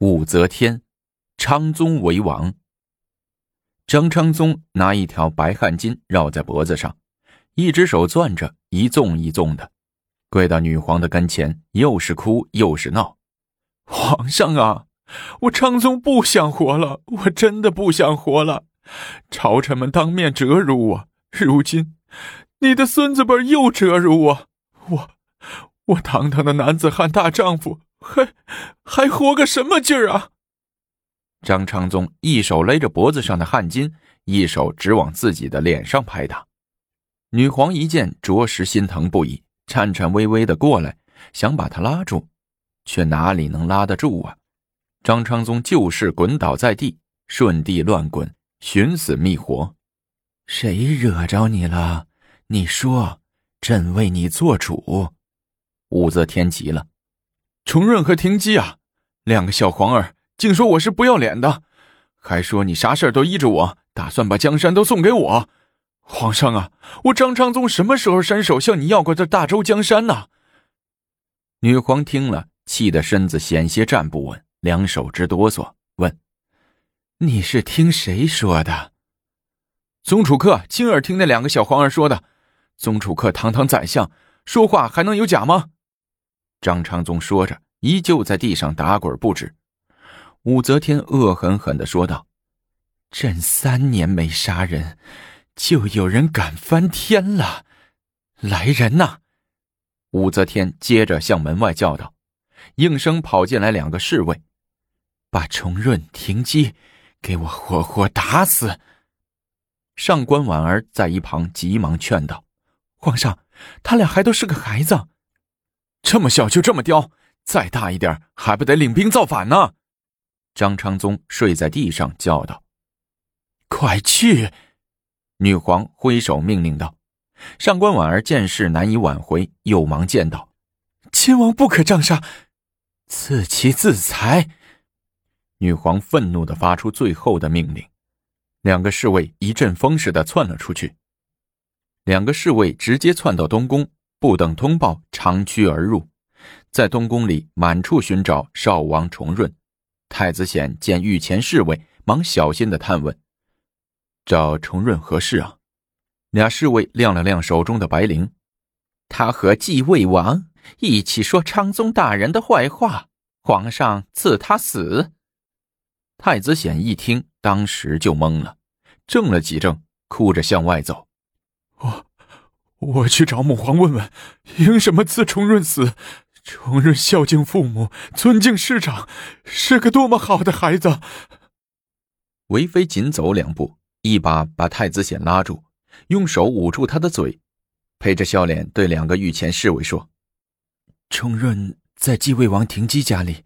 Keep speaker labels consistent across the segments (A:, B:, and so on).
A: 武则天，昌宗为王。张昌宗拿一条白汗巾绕在脖子上，一只手攥着，一纵一纵的，跪到女皇的跟前，又是哭又是闹：“
B: 皇上啊，我昌宗不想活了，我真的不想活了！朝臣们当面折辱我，如今你的孙子辈又折辱我，我我堂堂的男子汉大丈夫！”还还活个什么劲儿啊！
A: 张昌宗一手勒着脖子上的汗巾，一手直往自己的脸上拍打。女皇一见，着实心疼不已，颤颤巍巍的过来，想把他拉住，却哪里能拉得住啊！张昌宗就是滚倒在地，顺地乱滚，寻死觅活。
C: 谁惹着你了？你说，朕为你做主。
A: 武则天急了。
B: 重润和停机啊，两个小皇儿竟说我是不要脸的，还说你啥事儿都依着我，打算把江山都送给我。皇上啊，我张昌宗什么时候伸手向你要过这大周江山呢？
A: 女皇听了，气得身子险些站不稳，两手直哆嗦，问：“
C: 你是听谁说的？”
B: 宗楚客亲耳听那两个小皇儿说的。宗楚客堂堂宰相，说话还能有假吗？
A: 张昌宗说着，依旧在地上打滚不止。武则天恶狠狠的说道：“
C: 朕三年没杀人，就有人敢翻天了！来人呐！”
A: 武则天接着向门外叫道：“应声跑进来两个侍卫，
C: 把重润、停机给我活活打死！”
A: 上官婉儿在一旁急忙劝道：“
B: 皇上，他俩还都是个孩子。”这么小就这么刁，再大一点还不得领兵造反呢？
A: 张昌宗睡在地上叫道：“
C: 快去！”
A: 女皇挥手命令道。上官婉儿见势难以挽回，又忙见道：“
B: 亲王不可杖杀，
C: 赐其自裁。”
A: 女皇愤怒的发出最后的命令，两个侍卫一阵风似的窜了出去。两个侍卫直接窜到东宫。不等通报，长驱而入，在东宫里满处寻找少王重润。太子显见御前侍卫，忙小心的探问：“找重润何事啊？”俩侍卫亮了亮手中的白绫：“
C: 他和继位王一起说昌宗大人的坏话，皇上赐他死。”
A: 太子显一听，当时就懵了，怔了几怔，哭着向外走：“。”
B: 我去找母皇问问，凭什么赐重润死？重润孝敬父母，尊敬师长，是个多么好的孩子。
A: 韦妃紧走两步，一把把太子显拉住，用手捂住他的嘴，陪着笑脸对两个御前侍卫说：“
C: 重润在继位王停机家里，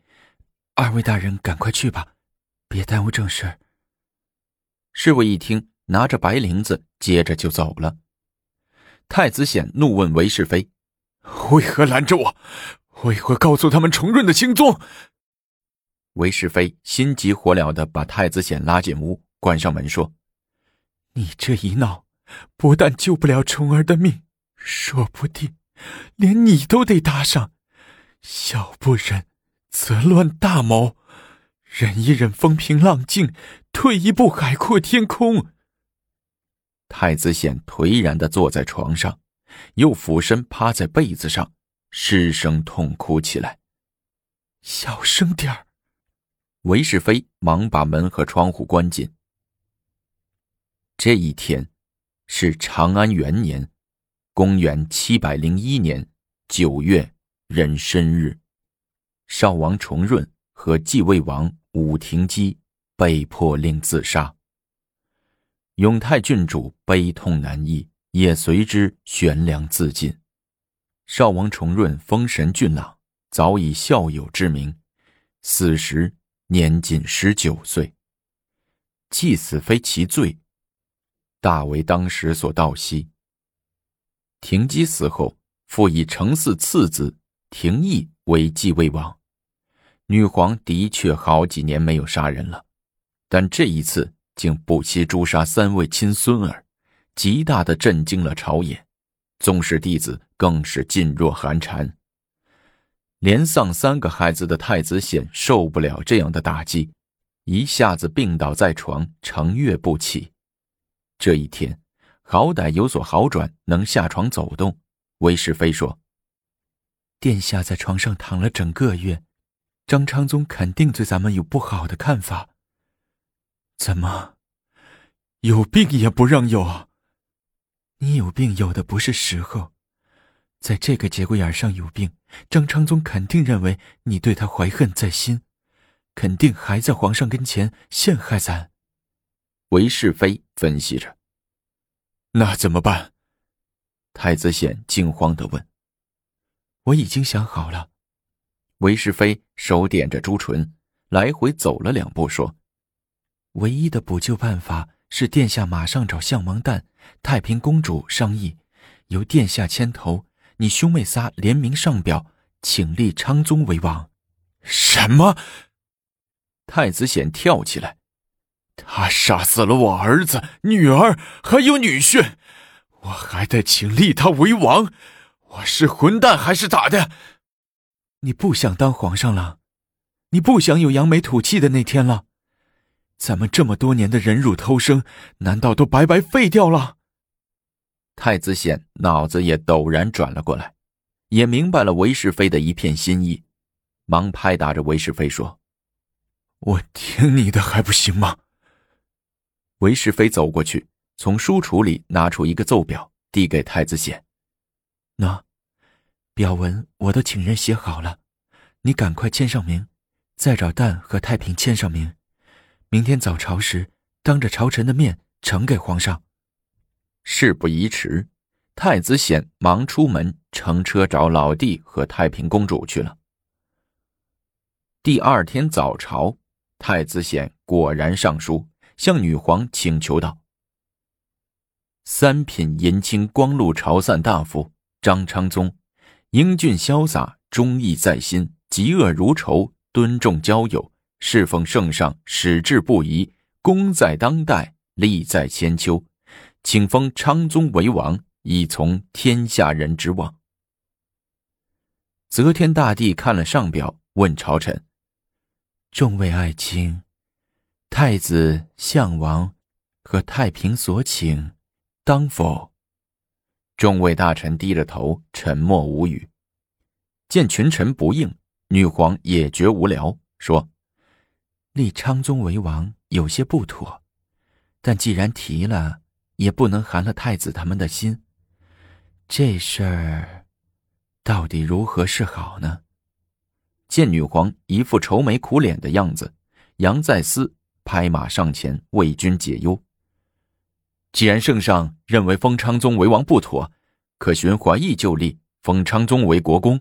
C: 二位大人赶快去吧，别耽误正事。”
A: 侍卫一听，拿着白绫子，接着就走了。太子显怒问韦世妃：“
B: 为何拦着我？为何告诉他们重润的行踪？”
A: 韦世妃心急火燎的把太子显拉进屋，关上门说：“
C: 你这一闹，不但救不了重儿的命，说不定连你都得搭上。小不忍则乱大谋，忍一忍风平浪静，退一步海阔天空。”
A: 太子显颓然的坐在床上，又俯身趴在被子上，失声痛哭起来。
C: 小声点儿。
A: 韦氏妃忙把门和窗户关紧。这一天，是长安元年，公元七百零一年九月壬申日，少王重润和继位王武廷基被迫令自杀。永泰郡主悲痛难抑，也随之悬梁自尽。少王重润丰神俊朗，早已孝友之名，死时年仅十九岁。祭死非其罪，大为当时所悼惜。廷基死后，复以承嗣次子廷义为继位王。女皇的确好几年没有杀人了，但这一次。竟不惜诛杀三位亲孙儿，极大的震惊了朝野，宗室弟子更是噤若寒蝉。连丧三个孩子的太子显受不了这样的打击，一下子病倒在床，成月不起。这一天，好歹有所好转，能下床走动。韦世妃说：“
C: 殿下在床上躺了整个月，张昌宗肯定对咱们有不好的看法。怎么，有病也不让有啊？你有病有的不是时候，在这个节骨眼上有病，张昌宗肯定认为你对他怀恨在心，肯定还在皇上跟前陷害咱。”
A: 韦氏妃分析着：“
C: 那怎么办？”
A: 太子显惊慌的问：“
C: 我已经想好了。”
A: 韦氏妃手点着朱唇，来回走了两步，说：“
C: 唯一的补救办法是殿下马上找相王旦、太平公主商议，由殿下牵头，你兄妹仨联名上表，请立昌宗为王。”
B: 什么？
A: 太子显跳起来：“
B: 他杀死了我儿子、女儿，还有女婿！”我还得请立他为王，我是混蛋还是咋的？
C: 你不想当皇上了？你不想有扬眉吐气的那天了？咱们这么多年的忍辱偷生，难道都白白废掉了？
A: 太子显脑子也陡然转了过来，也明白了韦世妃的一片心意，忙拍打着韦世妃说：“
B: 我听你的还不行吗？”
A: 韦世妃走过去。从书橱里拿出一个奏表，递给太子显。
C: 那表文我都请人写好了，你赶快签上名，再找蛋和太平签上名，明天早朝时当着朝臣的面呈给皇上。
A: 事不宜迟，太子显忙出门乘车找老弟和太平公主去了。第二天早朝，太子显果然上书向女皇请求道。三品银青光禄朝散大夫张昌宗，英俊潇洒，忠义在心，嫉恶如仇，敦重交友，侍奉圣上，矢志不移，功在当代，利在千秋，请封昌宗为王，以从天下人之望。则天大帝看了上表，问朝臣：“
C: 众位爱卿，太子、相王和太平所请。”当否？
A: 众位大臣低着头，沉默无语。见群臣不应，女皇也觉无聊，说：“
C: 立昌宗为王有些不妥，但既然提了，也不能寒了太子他们的心。这事儿到底如何是好呢？”
A: 见女皇一副愁眉苦脸的样子，杨再思拍马上前为君解忧。既然圣上认为封昌宗为王不妥，可循怀义就立，封昌宗为国公。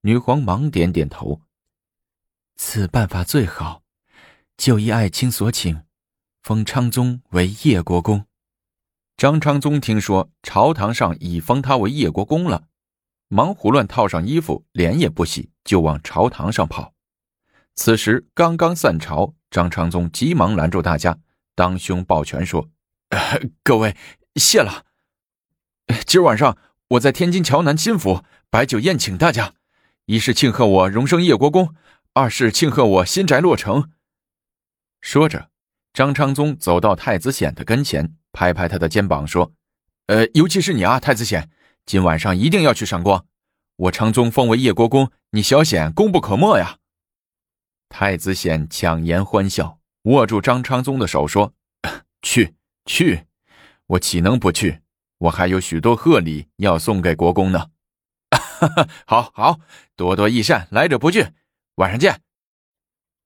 A: 女皇忙点点头。
C: 此办法最好，就依爱卿所请，封昌宗为叶国公。
A: 张昌宗听说朝堂上已封他为叶国公了，忙胡乱套上衣服，脸也不洗，就往朝堂上跑。此时刚刚散朝，张昌宗急忙拦住大家，当胸抱拳说。
B: 各位，谢了。今儿晚上我在天津桥南金府摆酒宴请大家，一是庆贺我荣升叶国公，二是庆贺我新宅落成。
A: 说着，张昌宗走到太子显的跟前，拍拍他的肩膀说：“
B: 呃，尤其是你啊，太子显，今晚上一定要去赏光。我昌宗封为叶国公，你小显功不可没呀。”
A: 太子显强颜欢笑，握住张昌宗的手说：“ 去。”去，我岂能不去？我还有许多贺礼要送给国公呢。
B: 哈哈 好好，多多益善，来者不拒。晚上见。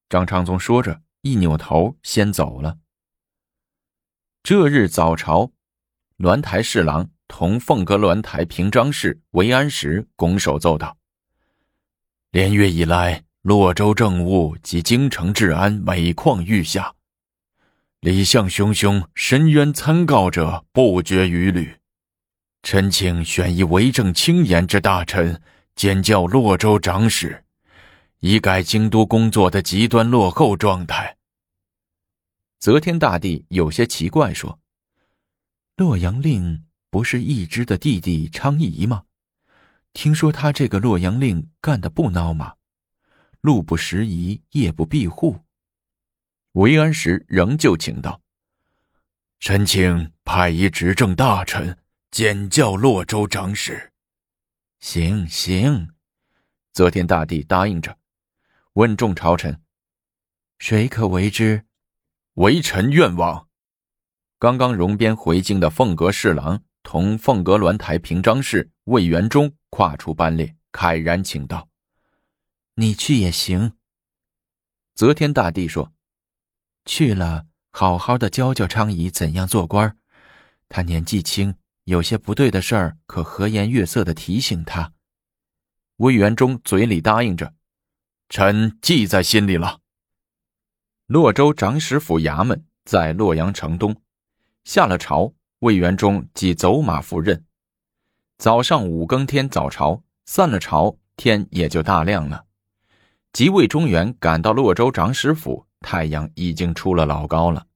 A: 张昌宗说着，一扭头先走了。这日早朝，鸾台侍郎同凤阁鸾台平章事韦安石拱手奏道：“
D: 连月以来，洛州政务及京城治安每况愈下。”李相兄兄深渊参告者不绝于缕，臣请选一为政清严之大臣，兼教洛州长史，以改京都工作的极端落后状态。
A: 则天大帝有些奇怪，说：“
C: 洛阳令不是义之的弟弟昌邑吗？
A: 听说他这个洛阳令干的不孬嘛？路不拾遗，夜不闭户。
D: 韦安石仍旧请道：“臣请派一执政大臣检教洛州长史。”
A: 行行，则天大帝答应着，问众朝臣：“谁可为之？”
D: 微臣愿望。
A: 刚刚荣边回京的凤阁侍郎同凤阁鸾台平章事魏元忠跨出班列，慨然请道：“你去也行。”则天大帝说：“去了，好好的教教昌仪怎样做官他年纪轻，有些不对的事儿，可和颜悦色的提醒他。”
D: 魏元忠嘴里答应着：“臣记在心里了。”
A: 洛州长史府衙门在洛阳城东。下了朝，魏元忠即走马赴任。早上五更天早朝，散了朝，天也就大亮了。即魏中原赶到洛州长史府，太阳已经出了老高了。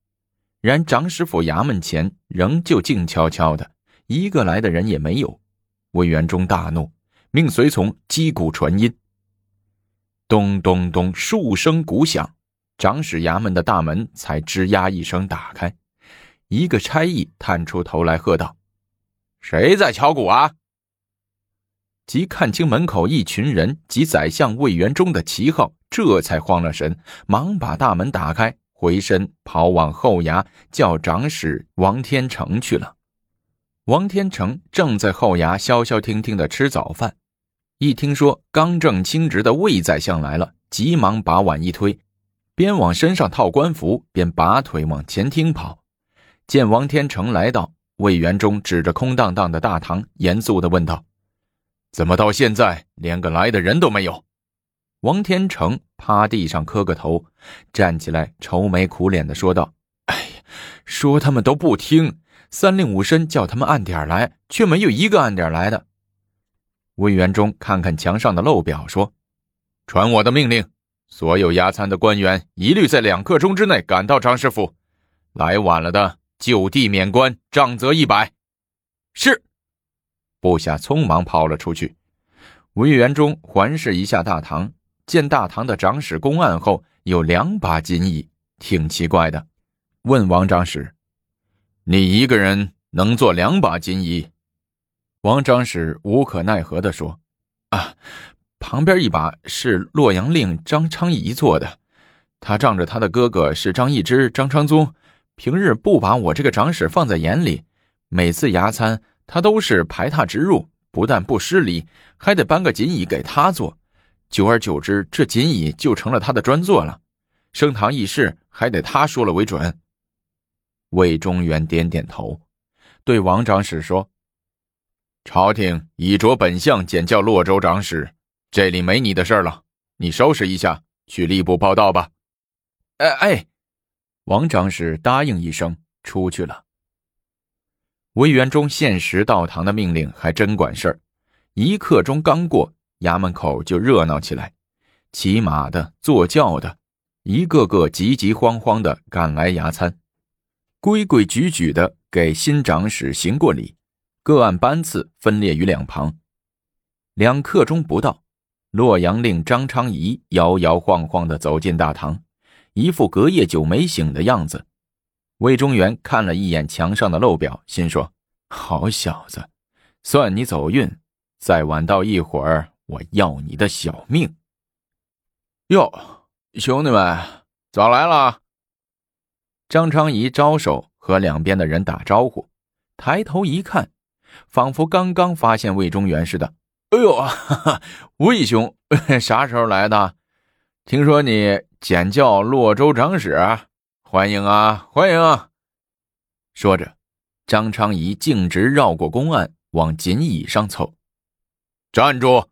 A: 然长史府衙门前仍旧静悄悄的，一个来的人也没有。魏元忠大怒，命随从击鼓传音。咚咚咚，数声鼓响，长史衙门的大门才吱呀一声打开。一个差役探出头来，喝道：“谁在敲鼓啊？”即看清门口一群人及宰相魏元忠的旗号，这才慌了神，忙把大门打开，回身跑往后衙叫长史王天成去了。王天成正在后衙消消停停的吃早饭，一听说刚正清直的魏宰相来了，急忙把碗一推，边往身上套官服，边拔腿往前厅跑。见王天成来到，魏元忠指着空荡荡的大堂，严肃的问道：“
D: 怎么到现在连个来的人都没有？”
A: 王天成趴地上磕个头，站起来愁眉苦脸的说道：“哎呀，说他们都不听，三令五申叫他们按点来，却没有一个按点来的。”魏元忠看看墙上的漏表，说：“
D: 传我的命令，所有押参的官员一律在两刻钟之内赶到张师傅，来晚了的。”就地免官，杖责一百。
A: 是，部下匆忙跑了出去。魏元忠环视一下大堂，见大堂的长史公案后有两把金椅，挺奇怪的，问王长史：“
D: 你一个人能坐两把金椅？”
A: 王长史无可奈何的说：“啊，旁边一把是洛阳令张昌仪坐的，他仗着他的哥哥是张易之、张昌宗。”平日不把我这个长史放在眼里，每次牙餐他都是排他直入，不但不失礼，还得搬个锦椅给他坐。久而久之，这锦椅就成了他的专座了。升堂议事还得他说了为准。魏中原点点头，对王长史说：“
D: 朝廷已着本相检教洛州长史，这里没你的事了，你收拾一下，去吏部报道吧。”
A: 哎哎。王长史答应一声，出去了。魏元忠限时到堂的命令还真管事儿，一刻钟刚过，衙门口就热闹起来，骑马的、坐轿的，一个个急急慌慌的赶来衙参，规规矩矩的给新长史行过礼，各按班次分列于两旁。两刻钟不到，洛阳令张昌仪摇摇晃晃的走进大堂。一副隔夜酒没醒的样子，魏中原看了一眼墙上的漏表，心说：“好小子，算你走运，再晚到一会儿，我要你的小命。”
B: 哟，兄弟们早来了。
A: 张昌仪招手和两边的人打招呼，抬头一看，仿佛刚刚发现魏中原似的。
B: “哎呦啊，哈哈，魏兄，啥时候来的？听说你……”简教洛州长史，欢迎啊，欢迎！啊！
A: 说着，张昌仪径直绕过公案，往锦椅上凑。
D: 站住！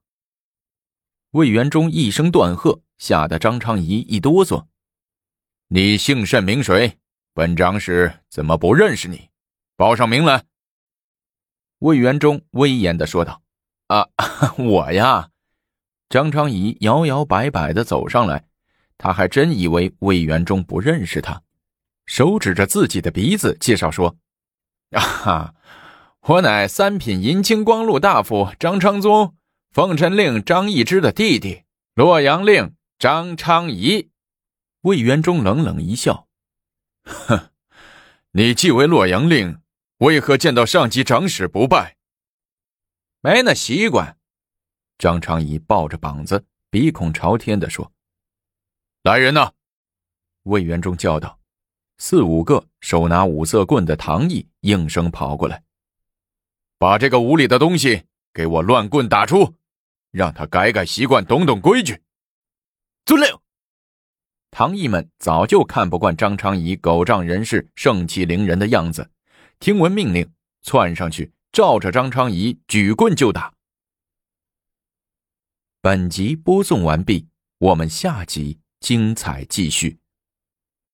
A: 魏元忠一声断喝，吓得张昌仪一哆嗦。
D: 你姓甚名谁？本长史怎么不认识你？报上名来！
A: 魏元忠威严的说道：“
B: 啊，我呀！”
A: 张昌仪摇摇摆摆的走上来。他还真以为魏元忠不认识他，手指着自己的鼻子介绍说：“
B: 啊哈，我乃三品银青光禄大夫张昌宗，
D: 奉臣令张易之的弟弟，洛阳令张昌仪。
A: 魏元忠冷冷一笑：“
D: 哼，你既为洛阳令，为何见到上级长史不拜？
A: 没那习惯。”张昌仪抱着膀子，鼻孔朝天的说：“
D: 来人呐！”
A: 魏元忠叫道。四五个手拿五色棍的唐毅应声跑过来，
D: 把这个无礼的东西给我乱棍打出，让他改改习惯，懂懂规矩。
B: 遵令。
A: 唐毅们早就看不惯张昌仪狗仗人势、盛气凌人的样子，听闻命令，窜上去照着张昌仪举棍就打。本集播送完毕，我们下集精彩继续。